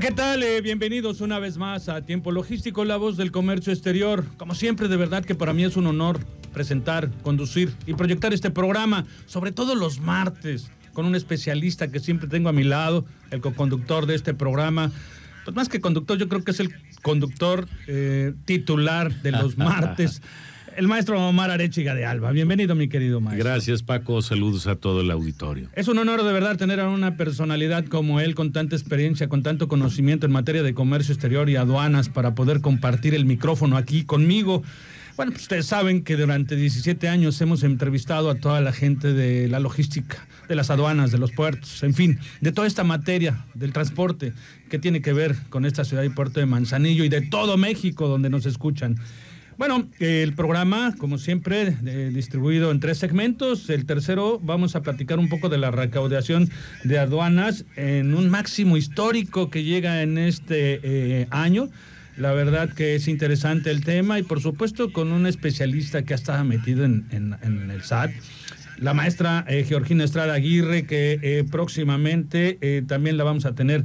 ¿Qué tal? Eh, bienvenidos una vez más a Tiempo Logístico, la voz del comercio exterior. Como siempre, de verdad que para mí es un honor presentar, conducir y proyectar este programa, sobre todo los martes, con un especialista que siempre tengo a mi lado, el co-conductor de este programa. Pues más que conductor, yo creo que es el conductor eh, titular de los martes. El maestro Omar Arechiga de Alba. Bienvenido, mi querido maestro. Gracias, Paco. Saludos a todo el auditorio. Es un honor de verdad tener a una personalidad como él, con tanta experiencia, con tanto conocimiento en materia de comercio exterior y aduanas, para poder compartir el micrófono aquí conmigo. Bueno, pues ustedes saben que durante 17 años hemos entrevistado a toda la gente de la logística, de las aduanas, de los puertos, en fin, de toda esta materia del transporte que tiene que ver con esta ciudad y puerto de Manzanillo y de todo México donde nos escuchan. Bueno, el programa, como siempre, eh, distribuido en tres segmentos. El tercero, vamos a platicar un poco de la recaudación de aduanas en un máximo histórico que llega en este eh, año. La verdad que es interesante el tema y por supuesto con un especialista que ha estado metido en, el SAT, la maestra eh, Georgina Estrada Aguirre, que próximamente también la vamos a tener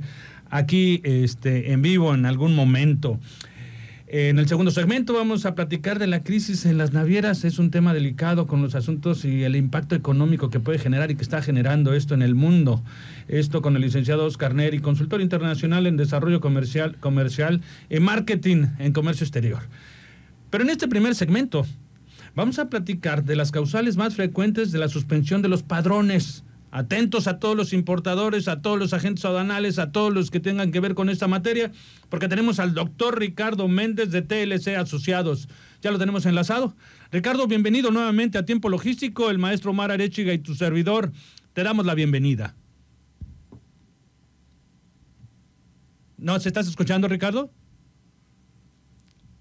aquí este, en vivo en algún momento. En el segundo segmento vamos a platicar de la crisis en las navieras. Es un tema delicado con los asuntos y el impacto económico que puede generar y que está generando esto en el mundo. Esto con el licenciado Oscar Neri, consultor internacional en desarrollo comercial, comercial y marketing en comercio exterior. Pero en este primer segmento vamos a platicar de las causales más frecuentes de la suspensión de los padrones. Atentos a todos los importadores, a todos los agentes aduanales, a todos los que tengan que ver con esta materia, porque tenemos al doctor Ricardo Méndez de TLC Asociados. Ya lo tenemos enlazado. Ricardo, bienvenido nuevamente a Tiempo Logístico, el maestro Omar Arechiga y tu servidor. Te damos la bienvenida. ¿Nos estás escuchando, Ricardo?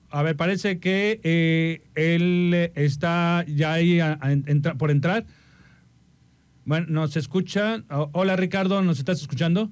A ver, parece que eh, él está ya ahí por entrar. Bueno, nos escucha. O- Hola Ricardo, ¿nos estás escuchando?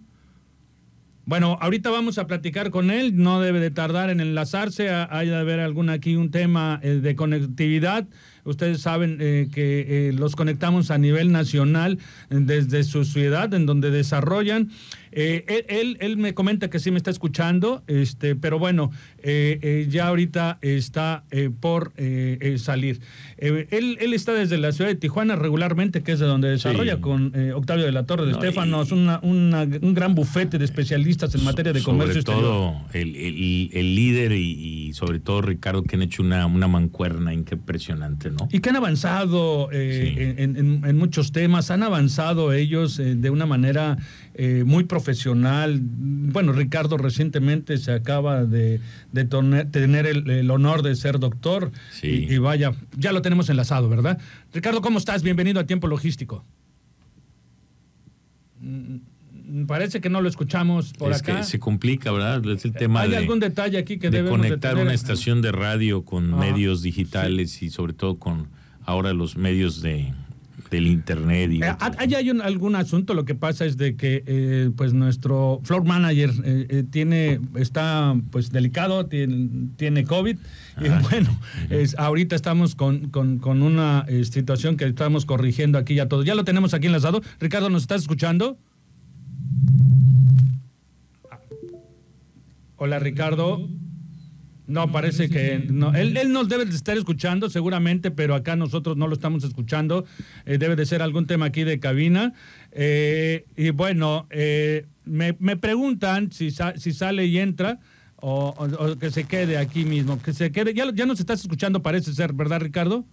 Bueno, ahorita vamos a platicar con él, no debe de tardar en enlazarse, ha- hay de haber algún aquí un tema eh, de conectividad. Ustedes saben eh, que eh, los conectamos a nivel nacional eh, desde su ciudad en donde desarrollan. Eh, él, él, me comenta que sí me está escuchando, este, pero bueno, eh, eh, ya ahorita está por salir. Él, él está desde la ciudad de Tijuana regularmente, que es de donde desarrolla Sí. con Octavio de la Torre de No, y- una- una- un gran bufete de especialistas en materia de Sobre comercio exterior. todo el, el- el líder y, y sobre todo Ricardo que han hecho una, una mancuerna impresionante, ¿no? Y que han avanzado Sí. en, en- en muchos temas, han avanzado ellos de una manera eh, muy profesional. Bueno, Ricardo recientemente se acaba de, tener el, el honor de ser doctor Sí. y, y vaya, ya lo tenemos enlazado, ¿verdad? Ricardo, ¿cómo estás? Bienvenido a Tiempo Logístico. Mm, Parece que no lo escuchamos por es acá. que se complica, ¿verdad? Es el tema ¿Hay de, algún detalle aquí que de debemos de conectar una estación de radio con Ah, medios digitales y sobre todo con ahora los medios de del internet. Y Eh, Allá hay un- algún asunto, lo que pasa es de que eh, pues nuestro floor manager eh, eh, tiene, está pues delicado, tiene, tiene COVID y bueno, es, ahorita estamos con, con- con una eh, situación que estamos corrigiendo aquí ya todo. Ya lo tenemos aquí enlazado. Ricardo, ¿nos estás escuchando? Hola Ricardo. No, parece que no. Él, él nos debe de estar escuchando seguramente, pero acá nosotros no lo estamos escuchando. Eh, debe de ser algún tema aquí de cabina. Eh, y bueno, eh, me, me preguntan si, sa- si sale y entra o, o- o que se quede aquí mismo. Que se quede. Ya, ya nos estás escuchando, parece ser, ¿verdad, Ricardo?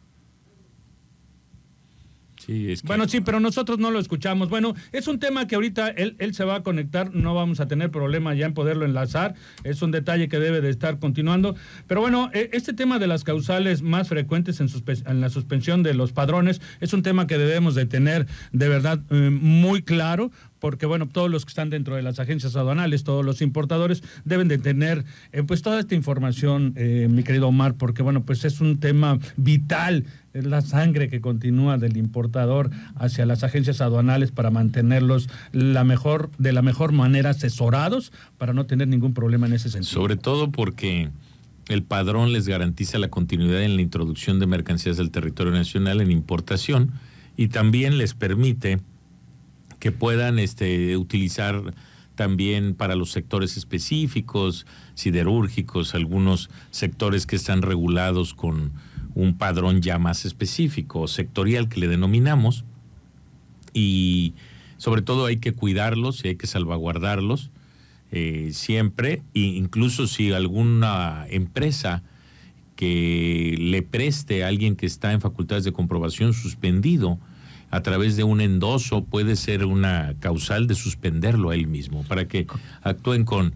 Bueno, sí, pero nosotros no lo escuchamos. Bueno, es un tema que ahorita él, él se va a conectar, no vamos a tener problema ya en poderlo enlazar, es un detalle que debe de estar continuando. Pero bueno, e, este tema de las causales más frecuentes en, en la suspensión de los padrones es un tema que debemos de tener de verdad eh, muy claro, porque bueno, todos los que están dentro de las agencias aduanales, todos los importadores deben de tener eh, pues toda esta información, eh, mi querido Omar, porque bueno, pues es un tema vital, es la sangre que continúa del importador hacia las agencias aduanales para mantenerlos la mejor, de la mejor manera asesorados para no tener ningún problema en ese sentido. Sobre todo porque el padrón les garantiza la continuidad en la introducción de mercancías del territorio nacional en importación y también les permite que puedan este, utilizar también para los sectores específicos, siderúrgicos, algunos sectores que están regulados con un padrón ya más específico, sectorial que le denominamos, y sobre todo hay que cuidarlos y hay que salvaguardarlos eh, siempre, e incluso si alguna empresa que le preste a alguien que está en facultades de comprobación suspendido, a través de un endoso puede ser una causal de suspenderlo a él mismo, para que actúen con,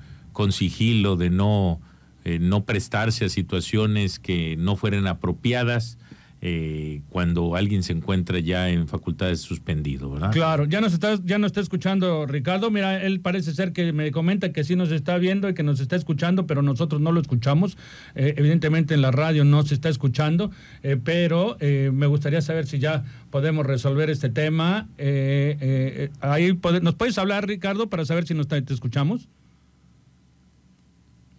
sigilo de no, eh, no prestarse a situaciones que no fueran apropiadas eh, cuando alguien se encuentra ya en facultades suspendido, ¿verdad? Claro, ya nos está, ya nos está escuchando Ricardo. Mira, él parece ser que me comenta que sí nos está viendo y que nos está escuchando, pero nosotros no lo escuchamos. Eh, evidentemente en la radio no se está escuchando, eh, pero me gustaría saber si ya podemos resolver este tema. ahí ¿Nos puedes hablar, Ricardo, para saber si nos te escuchamos?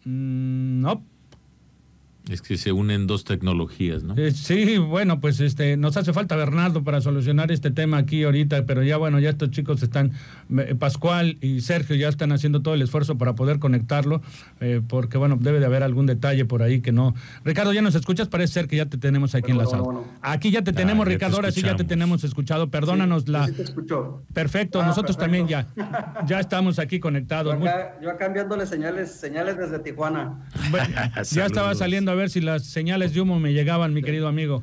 Mm, no. Es que se unen dos tecnologías, ¿no? Eh, sí, bueno, pues este nos hace falta Bernardo para solucionar este tema aquí ahorita, pero ya bueno, ya estos chicos están, Pascual y Sergio ya están haciendo todo el esfuerzo para poder conectarlo, eh, porque bueno, debe de haber algún detalle por ahí que no. Ricardo, ¿ya nos escuchas? Parece ser que ya te tenemos aquí en la sala. Aquí ya te ah, tenemos, Ricardo, ahora sí ya te tenemos escuchado. Perdónanos la. te escuchó. Perfecto, ah, nosotros también ya. Ya estamos aquí conectados. Yo acá, enviándole señales, señales desde Tijuana. ya estaba saliendo a ver si las señales de humo me llegaban, mi querido amigo.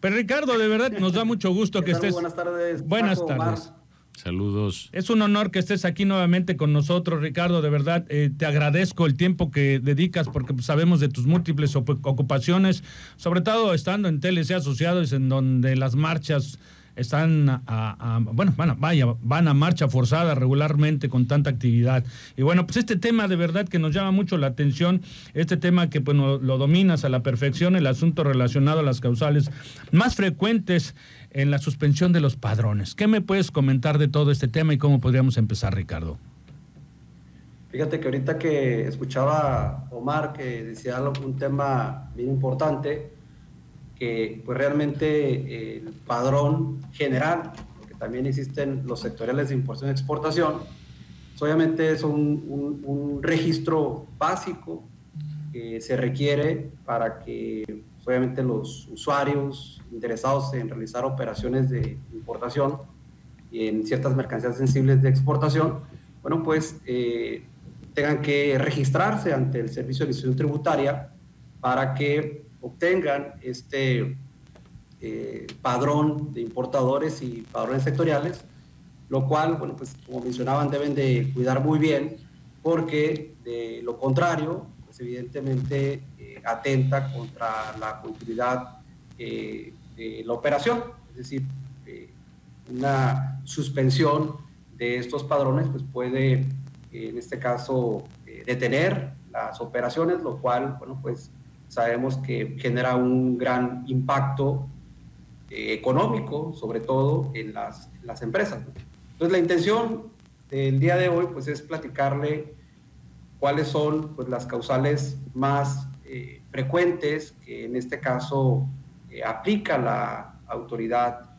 Pero Ricardo, de verdad nos da mucho gusto que estés. Buenas tardes. Buenas tardes. Saludos. Es un honor que estés aquí nuevamente con nosotros, Ricardo. De verdad, eh, te agradezco el tiempo que dedicas porque sabemos de tus múltiples ocupaciones, sobre todo estando en TLC Asociados, en donde las marchas están a, bueno, van a, vaya, van a marcha forzada regularmente con tanta actividad. Y bueno, pues este tema de verdad que nos llama mucho la atención, este tema que pues lo dominas a la perfección, el asunto relacionado a las causales más frecuentes en la suspensión de los padrones. ¿Qué me puedes comentar de todo este tema y cómo podríamos empezar, Ricardo? Fíjate que ahorita que escuchaba Omar que decía un tema bien importante, que pues realmente eh, el padrón general, porque también existen los sectoriales de importación y exportación, pues, obviamente es un, un, registro básico que se requiere para que pues, obviamente los usuarios interesados en realizar operaciones de importación y en ciertas mercancías sensibles de exportación, bueno, pues eh, tengan que registrarse ante el Servicio de Administración Tributaria para que obtengan este eh, padrón de importadores y padrones sectoriales, lo cual, bueno, pues como mencionaban, deben de cuidar muy bien porque de lo contrario, pues evidentemente eh, atenta contra la continuidad eh, de la operación, es decir, una suspensión de estos padrones pues puede, en este caso, detener las operaciones, lo cual, bueno, pues sabemos que genera un gran impacto eh, económico, sobre todo en las, las empresas. Entonces la intención del día de hoy pues, es platicarle cuáles son pues, las causales más eh, frecuentes que en este caso eh, aplica la autoridad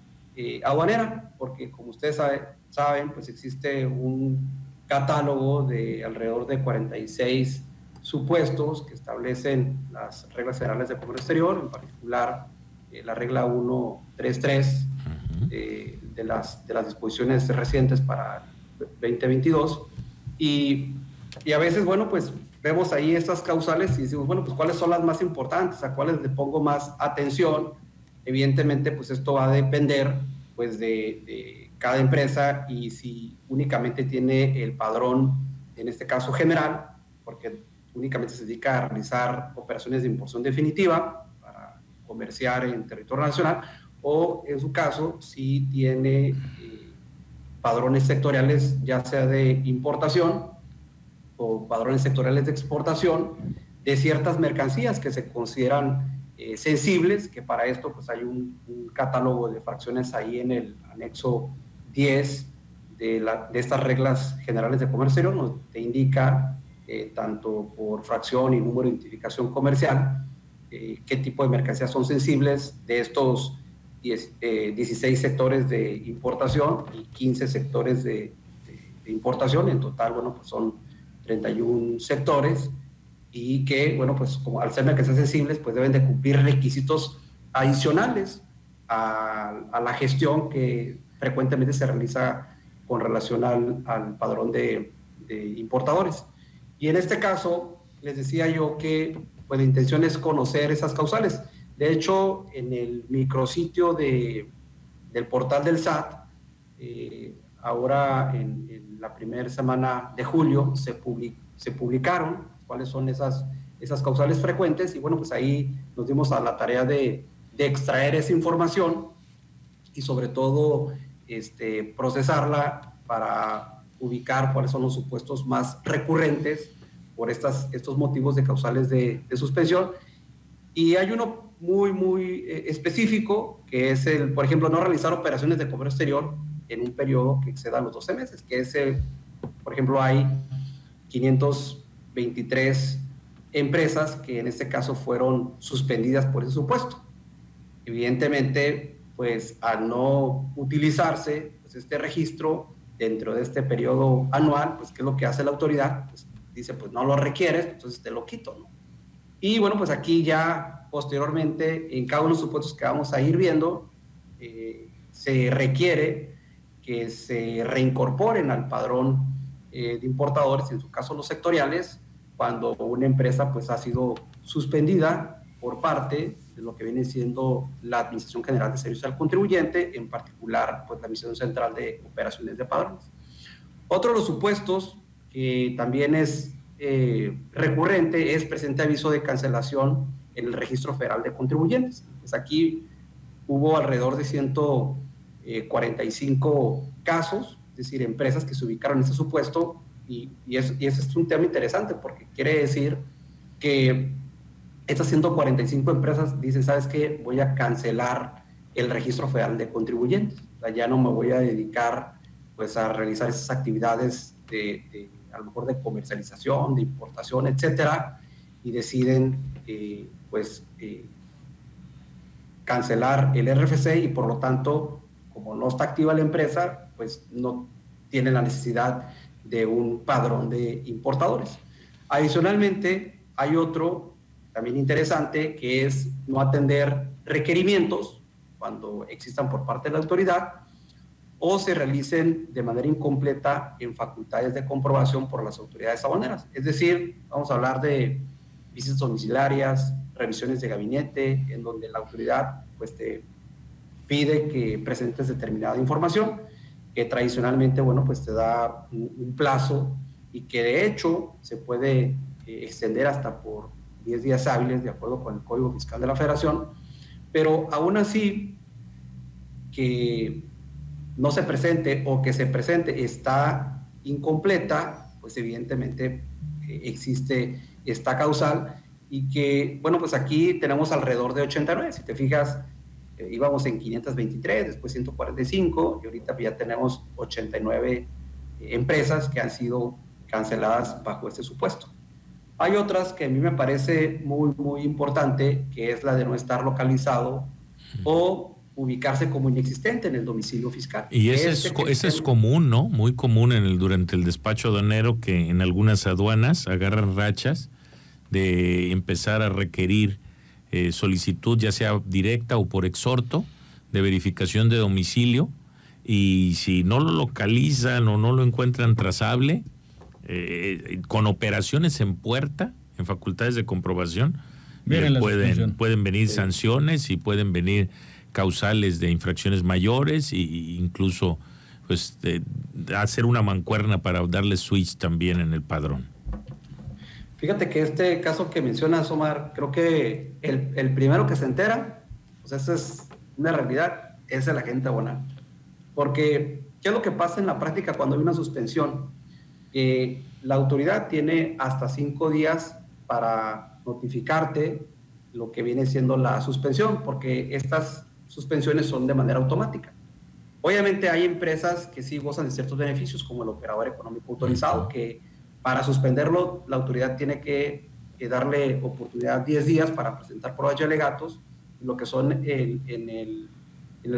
aduanera, porque como ustedes saben, pues existe un catálogo de alrededor de 46 supuestos que establecen las reglas federales de comercio exterior, en particular eh, la regla 133 eh, de, las, de las disposiciones recientes para 2022. Y, y, a veces, bueno, pues vemos ahí estas causales y decimos, bueno, pues cuáles son las más importantes, a cuáles le pongo más atención evidentemente, pues esto va a depender pues de, cada empresa y si únicamente tiene el padrón, en este caso general, porque únicamente se dedica a realizar operaciones de importación definitiva para comerciar en territorio nacional, o en su caso, si tiene eh, padrones sectoriales, ya sea de importación o padrones sectoriales de exportación, de ciertas mercancías que se consideran eh, sensibles, que para esto pues hay un, catálogo de fracciones ahí en el anexo 10 de, la, de estas reglas generales de comercio, nos te indica eh, tanto por fracción y número de identificación comercial, eh, qué tipo de mercancías son sensibles de estos 10, 16 sectores de importación y 15 sectores de, de, importación. En total, bueno, pues son 31 sectores y que, bueno, pues como al ser mercancías sensibles, pues deben de cumplir requisitos adicionales a, la gestión que frecuentemente se realiza con relación al, al padrón de, importadores. Y en este caso, les decía yo que pues, la intención es conocer esas causales. De hecho, en el micrositio de, del portal del SAT, eh, ahora en, en, la primera semana de julio se, public, se publicaron cuáles son esas, esas causales frecuentes y bueno, pues ahí nos dimos a la tarea de, de extraer esa información y sobre todo este, procesarla para ubicar cuáles son los supuestos más recurrentes por estas, estos motivos de causales de, de suspensión. Y hay uno muy, muy eh, específico, que es el, por ejemplo, no realizar operaciones de comercio exterior en un periodo que exceda los 12 meses, que es el, por ejemplo, hay 500 23 empresas que en este caso fueron suspendidas por ese supuesto. Evidentemente, pues al no utilizarse pues, este registro dentro de este periodo anual, pues ¿qué es lo que hace la autoridad? Pues dice, pues no lo requieres, entonces te lo quito, ¿no? Y bueno, pues aquí ya posteriormente, en cada uno de los supuestos que vamos a ir viendo, eh, se requiere que se reincorporen al padrón eh, de importadores, en su caso los sectoriales, cuando una empresa pues ha sido suspendida por parte lo que viene siendo la Administración General de Servicios al Contribuyente, en particular pues la Administración Central de Operaciones de Padrones. Otro de los supuestos que también es eh, recurrente es presente aviso de cancelación en el Registro Federal de Contribuyentes. Pues aquí hubo alrededor de 145 eh, casos, es decir, empresas que se ubicaron en ese supuesto y, y, ese es un tema interesante porque quiere decir que estas 145 empresas dicen, ¿sabes qué? Voy a cancelar el registro federal de contribuyentes. ya no me voy a dedicar pues a realizar esas actividades de, a lo mejor de comercialización, de importación, etcétera, y deciden eh, pues eh, cancelar el RFC y por lo tanto, como no está activa la empresa, pues no tiene la necesidad de un padrón de importadores. Adicionalmente, hay otro también interesante que es no atender requerimientos cuando existan por parte de la autoridad o se realicen de manera incompleta en facultades de comprobación por las autoridades aduaneras. Es decir, vamos a hablar de visitas domiciliarias, revisiones de gabinete, en donde la autoridad pues, te pide que presentes determinada información que tradicionalmente, bueno, pues te da un, plazo y que de hecho se puede eh, extender hasta por 10 días hábiles de acuerdo con el Código Fiscal de la Federación, pero aún así que no se presente o que se presente está incompleta, pues evidentemente eh, existe esta causal y que, bueno, pues aquí tenemos alrededor de 89, si te fijas, eh, íbamos en 523, después 145 y ahorita ya tenemos 89 eh, empresas que han sido canceladas bajo este supuesto. Hay otras que a mí me parece muy, muy importante, que es la de no estar localizado o ubicarse como inexistente en el domicilio fiscal. Y ese, es, este ese es común, ¿no? Muy común en el, durante el despacho aduanero que en algunas aduanas agarran rachas de empezar a requerir eh, solicitud, ya sea directa o por exhorto, de verificación de domicilio. Y si no lo localizan o no lo encuentran trazable, eh, con operaciones en puerta, en facultades de comprobación, eh, pueden, pueden venir sanciones y pueden venir causales de infracciones mayores e incluso pues hacer una mancuerna para darle switch también en el padrón. Fíjate que este caso que mencionas, Omar, creo que el, primero que se entera, pues esa es una realidad, es el agente abonado. Porque, ¿qué es lo que pasa en la práctica cuando hay una suspensión? Que la autoridad tiene hasta cinco días para notificarte lo que viene siendo la suspensión, porque estas suspensiones son de manera automática. Obviamente hay empresas que sí gozan de ciertos beneficios, como el operador económico autorizado, que para suspenderlo, la autoridad tiene que, darle oportunidad 10 días para presentar pruebas y alegatos, lo que son en, el,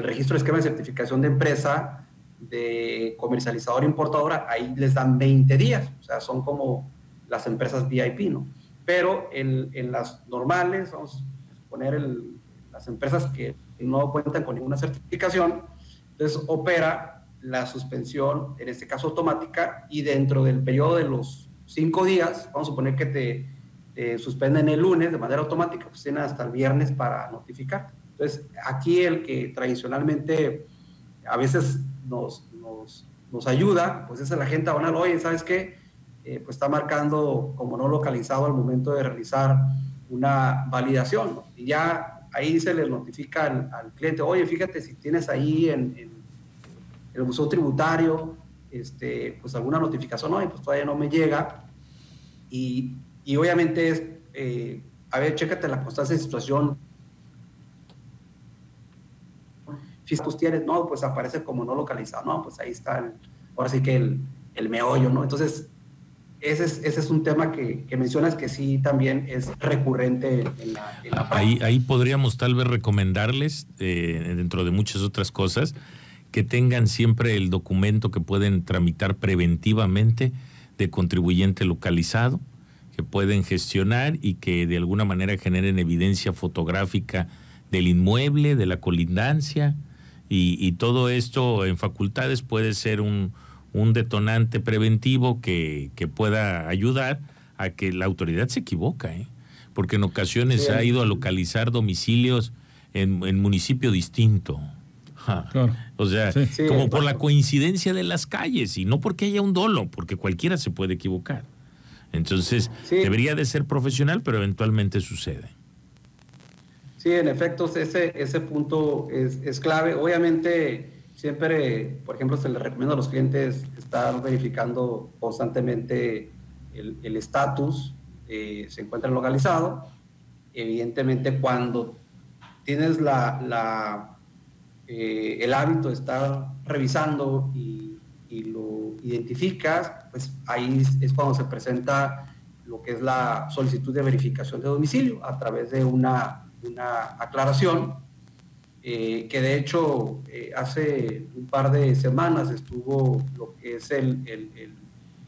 registro de esquema de certificación de empresa, de comercializador importadora, ahí les dan 20 días, o sea, son como las empresas VIP, ¿no? Pero en, las normales, vamos a poner las empresas que no cuentan con ninguna certificación, entonces opera la suspensión, en este caso automática, y dentro del periodo de los cinco días, vamos a suponer que te, suspenden el lunes de manera automática, pues tienen hasta el viernes para notificar. Entonces, aquí el que tradicionalmente a veces nos, nos, ayuda, pues es el agente aduanal, oye, ¿sabes qué? Eh, pues está marcando como no localizado al momento de realizar una validación, y ya ahí se le notifica al, cliente, oye, fíjate si tienes ahí en el museo tributario, este, pues alguna notificación, no, y pues todavía no me llega. Y, y obviamente es, eh, a ver, chécate la constancia de situación. Fiscus tienes, no, pues aparece como no localizado, no, pues ahí está, el, ahora sí que el, el meollo, ¿no? Entonces, ese es, ese es un tema que, que, mencionas que sí también es recurrente en la... ahí, ahí podríamos tal vez recomendarles, eh, dentro de muchas otras cosas, que tengan siempre el documento que pueden tramitar preventivamente de contribuyente localizado, que pueden gestionar y que de alguna manera generen evidencia fotográfica del inmueble, de la colindancia, y, todo esto en facultades puede ser un, detonante preventivo que, pueda ayudar a que la autoridad se equivoca, ¿eh? porque en ocasiones ha ido a localizar domicilios en, en municipio distinto. O sea, como por la coincidencia de las calles y no porque haya un dolo, porque cualquiera se puede equivocar. Entonces, debería de ser profesional, pero eventualmente sucede. Sí, en efecto, ese, ese punto es, clave. Obviamente, siempre, por ejemplo, se le recomienda a los clientes estar verificando constantemente el estatus, eh, se encuentra localizado. Evidentemente, cuando tienes la eh, el hábito de estar revisando y, lo identificas, pues ahí es cuando se presenta lo que es la solicitud de verificación de domicilio a través de una, aclaración, eh, que de hecho eh, hace un par de semanas estuvo lo que es el,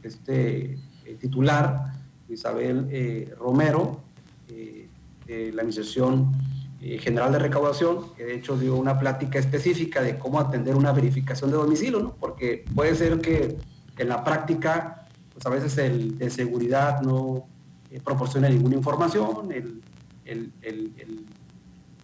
este, titular, Isabel Romero, de la Administración eh, general de Recaudación, que de hecho dio una plática específica de cómo atender una verificación de domicilio, ¿no? Porque puede ser que en la práctica, pues a veces el de seguridad no eh, proporciona ninguna información, el, el, el,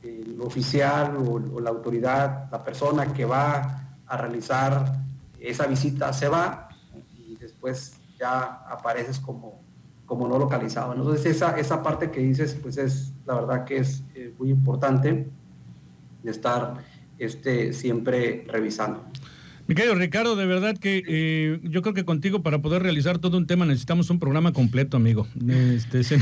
el oficial o, la autoridad, la persona que va a realizar esa visita se va y después ya apareces como como no localizado. Entonces esa, esa parte que dices, pues es la verdad que es eh, muy importante de estar este, siempre revisando. Mi querido Ricardo, de verdad que eh, yo creo que contigo para poder realizar todo un tema necesitamos un programa completo, amigo. Este, se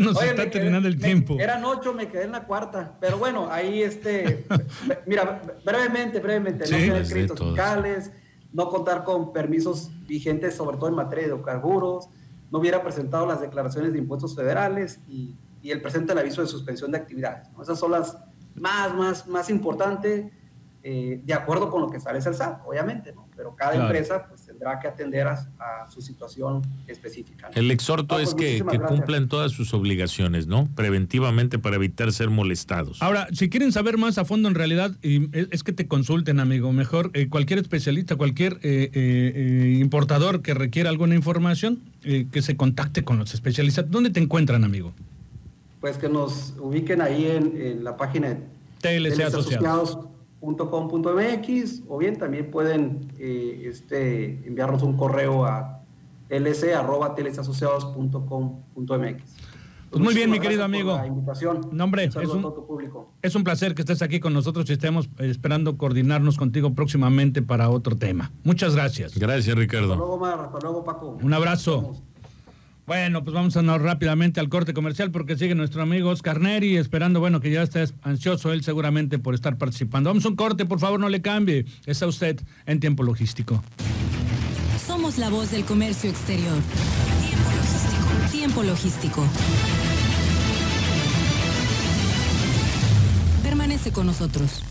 nos, está terminando el tiempo. Eran ocho, me quedé en la cuarta. Pero bueno, ahí este, mira, brevemente, brevemente, no tener créditos fiscales, no contar con permisos vigentes, sobre todo en materia de hidrocarburos, no hubiera presentado las declaraciones de impuestos federales y, y el presente el aviso de suspensión de actividades. Esas son las más, más, más importantes, eh, de acuerdo con lo que establece el SAT, obviamente, ¿no? pero cada empresa pues, tendrá que atender a, su situación específica. El exhorto es pues, que, que cumplan todas sus obligaciones, ¿no? Preventivamente para evitar ser molestados. Ahora, si quieren saber más a fondo, en realidad, es que te consulten, amigo. Mejor eh, cualquier especialista, cualquier eh, importador que requiera alguna información, que se contacte con los especialistas. ¿Dónde te encuentran, amigo? Pues que nos ubiquen ahí en, en la página TLC Asociados. .com.mx o bien también pueden eh, este, enviarnos un correo a lc.tlcasociados.com.mx. Pues muy bien, mi querido amigo. invitación. nombre es, un, es un placer que estés aquí con nosotros y estemos esperando coordinarnos contigo próximamente para otro tema. Muchas gracias. Gracias, Ricardo. Hasta luego, Mar. Hasta luego, Paco. Un abrazo. Bueno, pues vamos a ir rápidamente al corte comercial porque sigue nuestro amigo Oscar Neri esperando, bueno, que ya esté ansioso él seguramente por estar participando. Vamos a un corte, por favor, no le cambie. Está usted en tiempo logístico. Somos la voz del comercio exterior. Tiempo logístico. Tiempo logístico. Permanece con nosotros.